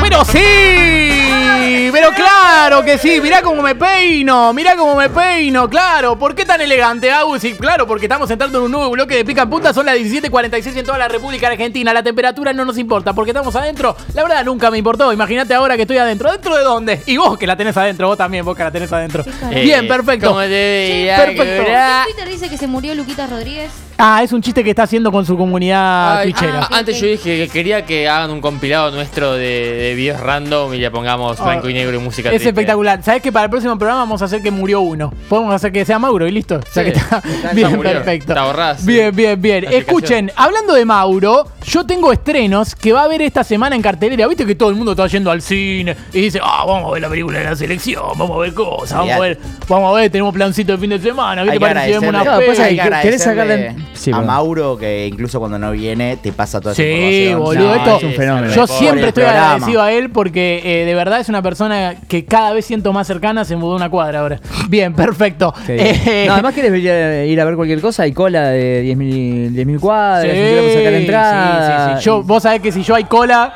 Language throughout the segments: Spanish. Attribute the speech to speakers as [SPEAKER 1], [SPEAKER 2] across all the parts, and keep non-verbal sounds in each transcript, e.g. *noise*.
[SPEAKER 1] Pero sí, pero claro que sí, mirá cómo me peino, mirá cómo me peino, claro. ¿Por qué tan elegante, Agus? Y claro, porque estamos entrando en un nuevo bloque de pica en punta, son las 17.46 en toda la República Argentina. La temperatura no nos importa, porque estamos adentro. La verdad nunca me importó, imagínate ahora que estoy adentro. ¿Dentro de dónde? Y vos que la tenés adentro, vos también, vos que la tenés adentro.
[SPEAKER 2] Eh,
[SPEAKER 1] Bien, perfecto.
[SPEAKER 2] ¿Cómo te veía?
[SPEAKER 1] Perfecto.
[SPEAKER 2] ¿Qué
[SPEAKER 3] Twitter dice que se murió Luquita Rodríguez.
[SPEAKER 1] Ah, es un chiste que está haciendo con su comunidad
[SPEAKER 2] Ay,
[SPEAKER 1] twitchera.
[SPEAKER 2] ah, Antes yo dije que quería que hagan un compilado nuestro de, de videos random y le pongamos blanco y negro y música
[SPEAKER 1] Ah, Es
[SPEAKER 2] triste.
[SPEAKER 1] espectacular. ¿Sabes que para el próximo programa vamos a hacer que murió uno? Podemos hacer que sea Mauro y listo. O sea
[SPEAKER 2] Sí.
[SPEAKER 1] que está bien,
[SPEAKER 2] murió.
[SPEAKER 1] perfecto.
[SPEAKER 2] Sí.
[SPEAKER 1] Bien, bien, bien. Escuchen, hablando de Mauro, yo tengo estrenos que va a haber esta semana en cartelera. Viste que todo el mundo está yendo al cine y dice, ah, vamos a ver la película de la selección, vamos a ver cosas, vamos a ver, vamos a ver, tenemos plancito de fin de semana, ¿qué
[SPEAKER 4] Hay
[SPEAKER 1] te
[SPEAKER 4] que
[SPEAKER 1] parece si vemos una
[SPEAKER 4] hay que
[SPEAKER 5] ¿Querés sacarle- Sí,
[SPEAKER 4] a
[SPEAKER 5] bueno.
[SPEAKER 4] Mauro que incluso cuando no viene te pasa toda esa
[SPEAKER 1] Sí, boludo,
[SPEAKER 4] No,
[SPEAKER 1] esto
[SPEAKER 4] es un fenómeno.
[SPEAKER 1] Yo siempre estoy
[SPEAKER 4] programa.
[SPEAKER 1] agradecido a él porque eh, de verdad es una persona que cada vez siento más cercana, se mudó una cuadra ahora. Bien, perfecto.
[SPEAKER 5] Bien.
[SPEAKER 1] Eh,
[SPEAKER 5] No, además querés ir, ir a ver cualquier cosa, hay cola de 10.000 10.000 cuadras,
[SPEAKER 1] Sí,
[SPEAKER 5] sacar la entrada.
[SPEAKER 1] sí, sí, sí. Yo, vos sabés que si yo hay cola.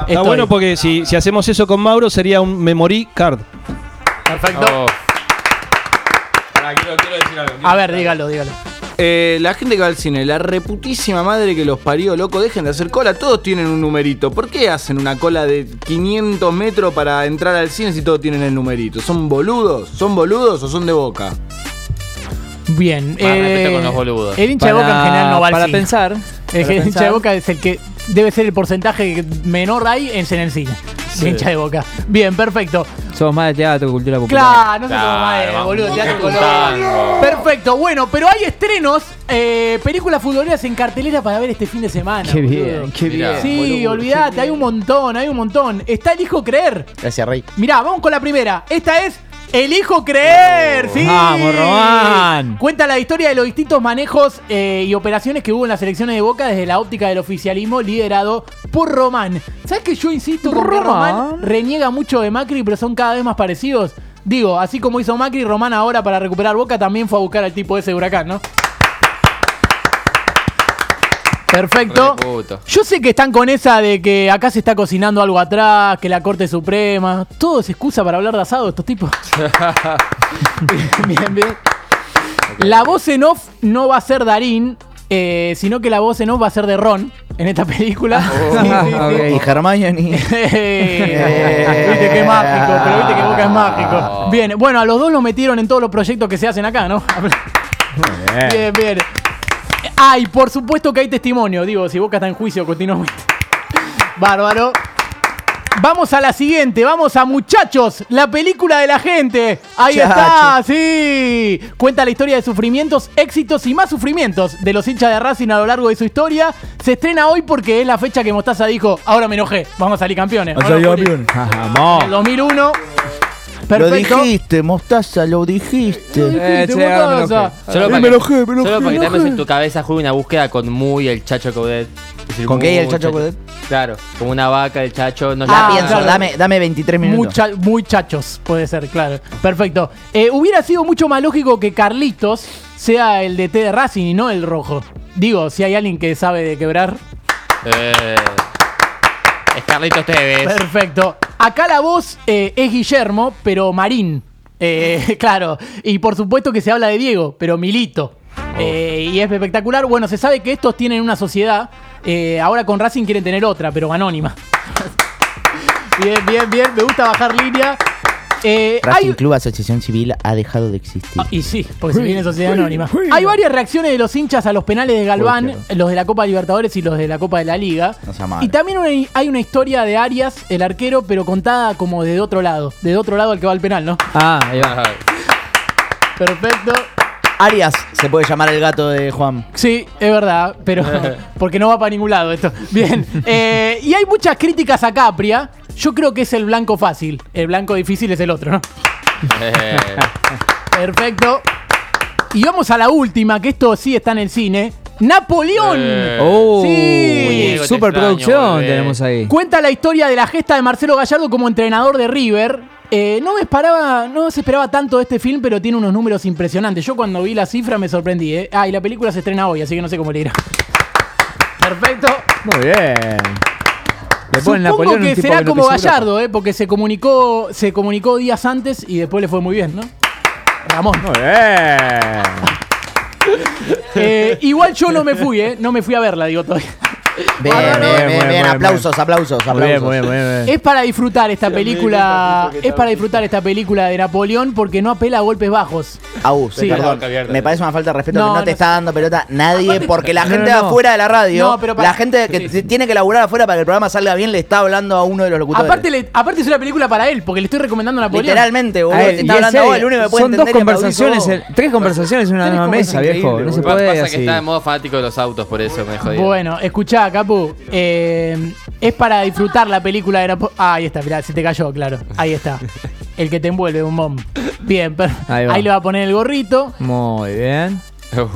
[SPEAKER 6] Está
[SPEAKER 1] estoy.
[SPEAKER 6] bueno porque si, si hacemos eso con Mauro sería un memory card.
[SPEAKER 1] Perfecto.
[SPEAKER 2] Oh,
[SPEAKER 1] A ver, dígalo, dígalo.
[SPEAKER 4] Eh, la gente que va al cine, la reputísima madre que los parió, loco, dejen de hacer cola. Todos tienen un numerito. ¿Por qué hacen una cola de 500 metros para entrar al cine si todos tienen el numerito? ¿Son boludos? ¿Son boludos o son de boca?
[SPEAKER 1] Bien.
[SPEAKER 2] Más respeto con los boludos.
[SPEAKER 1] El hincha de
[SPEAKER 5] Para-
[SPEAKER 1] boca en general no va al
[SPEAKER 5] para
[SPEAKER 1] cine.
[SPEAKER 5] pensar,
[SPEAKER 1] El
[SPEAKER 5] para
[SPEAKER 1] hincha de
[SPEAKER 5] pensar.
[SPEAKER 1] boca es el que debe ser el porcentaje que menor hay en en el cine. Hincha de boca. Bien, perfecto.
[SPEAKER 5] Somos más de teatro, cultura popular.
[SPEAKER 1] Claro, no
[SPEAKER 2] Claro,
[SPEAKER 1] más de boludo, teatro color. Perfecto, bueno, pero hay estrenos, eh, películas futboleras en cartelera para ver este fin de semana.
[SPEAKER 5] Qué
[SPEAKER 1] boludo.
[SPEAKER 5] bien, qué
[SPEAKER 2] Mirá.
[SPEAKER 5] bien.
[SPEAKER 1] Sí,
[SPEAKER 4] boludo,
[SPEAKER 1] olvídate, hay un montón, hay un montón. Está el hijo creer.
[SPEAKER 4] Gracias, Rey.
[SPEAKER 1] Mirá, vamos con la primera. Esta es El hijo creer, sí.
[SPEAKER 5] Vamos, Román.
[SPEAKER 1] Cuenta la historia de los distintos manejos eh, y operaciones que hubo en las elecciones de Boca desde la óptica del oficialismo liderado por Román. ¿Sabes que yo insisto con que
[SPEAKER 5] Román.
[SPEAKER 1] Román reniega mucho de Macri, pero son cada vez más parecidos? Digo, así como hizo Macri, Román ahora para recuperar Boca también fue a buscar al tipo ese de huracán, ¿no? Perfecto.
[SPEAKER 2] Reputo.
[SPEAKER 1] Yo sé que están con esa de que acá se está cocinando algo atrás, que la Corte Suprema. Todo es excusa para hablar de asado estos tipos. *laughs* bien, bien. La voz en off no va a ser Darín, eh, sino que la voz en off va a ser de Ron en esta película. Sí, sí, sí.
[SPEAKER 5] Ok.
[SPEAKER 4] Y Hermione. *laughs*
[SPEAKER 1] viste que es mágico, pero viste que Boca es mágico. Bien, bueno, a los dos los metieron en todos los proyectos que se hacen acá, ¿no? Bien, bien. Ah, y por supuesto que hay testimonio, digo, si Boca está en juicio continuamente. Bárbaro. Vamos a la siguiente, vamos a Muchachos, la película de la gente. Ahí está, sí. Cuenta la historia de sufrimientos, éxitos y más sufrimientos de los hinchas de Racing a lo largo de su historia. Se estrena hoy porque es la fecha que Mostaza dijo, ahora me enojé, vamos a salir campeones. Vamos a salir campeones. 2001.
[SPEAKER 4] Lo dijiste, mostaza, lo dijiste.
[SPEAKER 1] Lo dijiste,
[SPEAKER 5] Eh, me
[SPEAKER 1] mostaza.
[SPEAKER 4] enojé.
[SPEAKER 2] Solo para,
[SPEAKER 4] me solo
[SPEAKER 2] en tu cabeza, juega una búsqueda con muy el Chacho Caudet.
[SPEAKER 4] ¿Con qué y el Chacho Caudet?
[SPEAKER 2] Claro, como una vaca el Chacho. No
[SPEAKER 4] Ya
[SPEAKER 1] Ah,
[SPEAKER 4] pienso, dame, dame 23 minutos.
[SPEAKER 1] Muy chachos, puede ser, claro. Perfecto. Eh, hubiera sido mucho más lógico que Carlitos sea el de T de Racing y no el rojo. Digo, si hay alguien que sabe de quebrar.
[SPEAKER 2] Eh, es Carlitos Tevez.
[SPEAKER 1] Perfecto. Acá la voz eh, es Guillermo, pero Marín. Eh, *laughs* claro. Y por supuesto que se habla de Diego, pero Milito. Eh, y es espectacular. Bueno, se sabe que estos tienen una sociedad. eh, ahora con Racing quieren tener otra, pero anónima. *laughs* bien, bien, bien. Me gusta bajar línea. Eh,
[SPEAKER 4] Racing
[SPEAKER 1] hay-
[SPEAKER 4] Club Asociación Civil ha dejado de existir.
[SPEAKER 1] Ah, y sí, porque se viene Sociedad Anónima. Hay varias reacciones de los hinchas a los penales de Galván,
[SPEAKER 4] Uy,
[SPEAKER 1] los de la Copa Libertadores y los de la Copa de la Liga.
[SPEAKER 4] No.
[SPEAKER 1] Y también una- hay una historia de Arias, el arquero, pero contada como de otro lado. De otro lado al que va al penal, ¿no?
[SPEAKER 5] Ah, ahí va.
[SPEAKER 1] Perfecto.
[SPEAKER 4] Arias se puede llamar el gato de Juan.
[SPEAKER 1] Sí, es verdad, pero *laughs* porque no va para ningún lado esto. Bien, *laughs* eh, y hay muchas críticas a Capria. Yo creo que es el blanco fácil. El blanco difícil es el otro, ¿no? *laughs* Perfecto. Y vamos a la última, que esto sí está en el cine. Napoleón.
[SPEAKER 2] Eh.
[SPEAKER 5] Oh,
[SPEAKER 1] Sí.
[SPEAKER 2] Te
[SPEAKER 5] superproducción
[SPEAKER 2] volvé.
[SPEAKER 5] tenemos ahí.
[SPEAKER 1] Cuenta la historia de la gesta de Marcelo Gallardo como entrenador de River. Eh, no me esperaba, no se esperaba tanto de este film, pero tiene unos números impresionantes. Yo cuando vi la cifra me sorprendí. ¿eh? Ah, y la película se estrena hoy, así que no sé cómo le irá. Perfecto.
[SPEAKER 5] Muy bien. Ponen
[SPEAKER 1] Supongo que será como. Gallardo, ¿eh? porque se comunicó, se comunicó días antes y después le fue muy bien, ¿no? Ramón.
[SPEAKER 5] Muy bien.
[SPEAKER 1] Eh, igual yo no me fui, ¿eh? No me fui a verla, digo todavía.
[SPEAKER 7] Bien, bien,
[SPEAKER 5] bien,
[SPEAKER 7] bien,
[SPEAKER 5] muy
[SPEAKER 7] bien,
[SPEAKER 5] bien,
[SPEAKER 7] aplausos, aplausos,
[SPEAKER 5] Muy bien,
[SPEAKER 7] aplausos.
[SPEAKER 1] Es para disfrutar esta película. Es para disfrutar esta película de Napoleón porque no apela a golpes bajos.
[SPEAKER 7] Agus,
[SPEAKER 1] Sí.
[SPEAKER 7] perdón, me parece una falta de respeto
[SPEAKER 1] No,
[SPEAKER 7] que no,
[SPEAKER 1] no
[SPEAKER 7] te está dando pelota nadie, porque la gente
[SPEAKER 5] no,
[SPEAKER 7] de
[SPEAKER 5] no.
[SPEAKER 7] afuera de la radio,
[SPEAKER 1] No, pero para-
[SPEAKER 7] la gente que tiene que laburar afuera para que el programa salga bien, le está hablando a uno de los locutores.
[SPEAKER 1] Aparte, le- aparte es una película para él, porque le estoy recomendando Napoleón.
[SPEAKER 7] Literalmente, boludo,
[SPEAKER 5] A
[SPEAKER 7] te está hablando a vos, el único que puede
[SPEAKER 5] son dos conversaciones, tres conversaciones en una misma mesa, viejo. No se puede
[SPEAKER 2] pasa es que
[SPEAKER 5] así.
[SPEAKER 2] está en modo fanático de los autos, por eso me jodí.
[SPEAKER 1] Bueno, escuchá, Capu. eh, es para disfrutar la película de Napoleón. Ah, ahí está, mirá, se te cayó, claro. Ahí está. *laughs* El que te envuelve, un mom. Bien,
[SPEAKER 5] Ahí
[SPEAKER 1] ahí,
[SPEAKER 5] va.
[SPEAKER 1] le va a poner el gorrito.
[SPEAKER 5] Muy bien.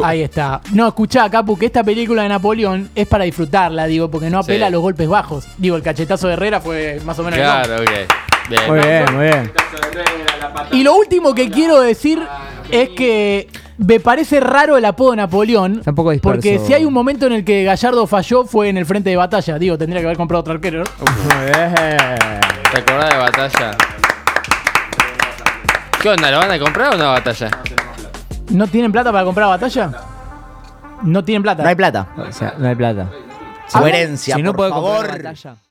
[SPEAKER 1] Ahí está. No, escuchá, Capu, que esta película de Napoleón es para disfrutarla, digo, porque no apela
[SPEAKER 2] Sí.
[SPEAKER 1] a los golpes bajos. Digo, el cachetazo de Herrera fue más o menos el mismo.
[SPEAKER 2] Claro, ok. Bien.
[SPEAKER 5] Muy bien, muy bien.
[SPEAKER 1] Y lo último que quiero decir es que me parece raro el apodo Napoleón.
[SPEAKER 5] Está un poco disperso.
[SPEAKER 1] Porque si hay un momento en el que Gallardo falló fue en el frente de batalla. Digo, tendría que haber comprado otro arquero. ¿no?
[SPEAKER 5] Muy bien.
[SPEAKER 2] ¿Te acordás de batalla? ¿Qué onda? ¿Lo van a comprar o no batalla?
[SPEAKER 1] ¿No tienen plata para comprar batalla? No tienen plata.
[SPEAKER 7] No hay plata.
[SPEAKER 5] O sea, no hay plata.
[SPEAKER 7] Coherencia,
[SPEAKER 5] Si no
[SPEAKER 7] por
[SPEAKER 5] puede comprar
[SPEAKER 7] favor.
[SPEAKER 5] batalla.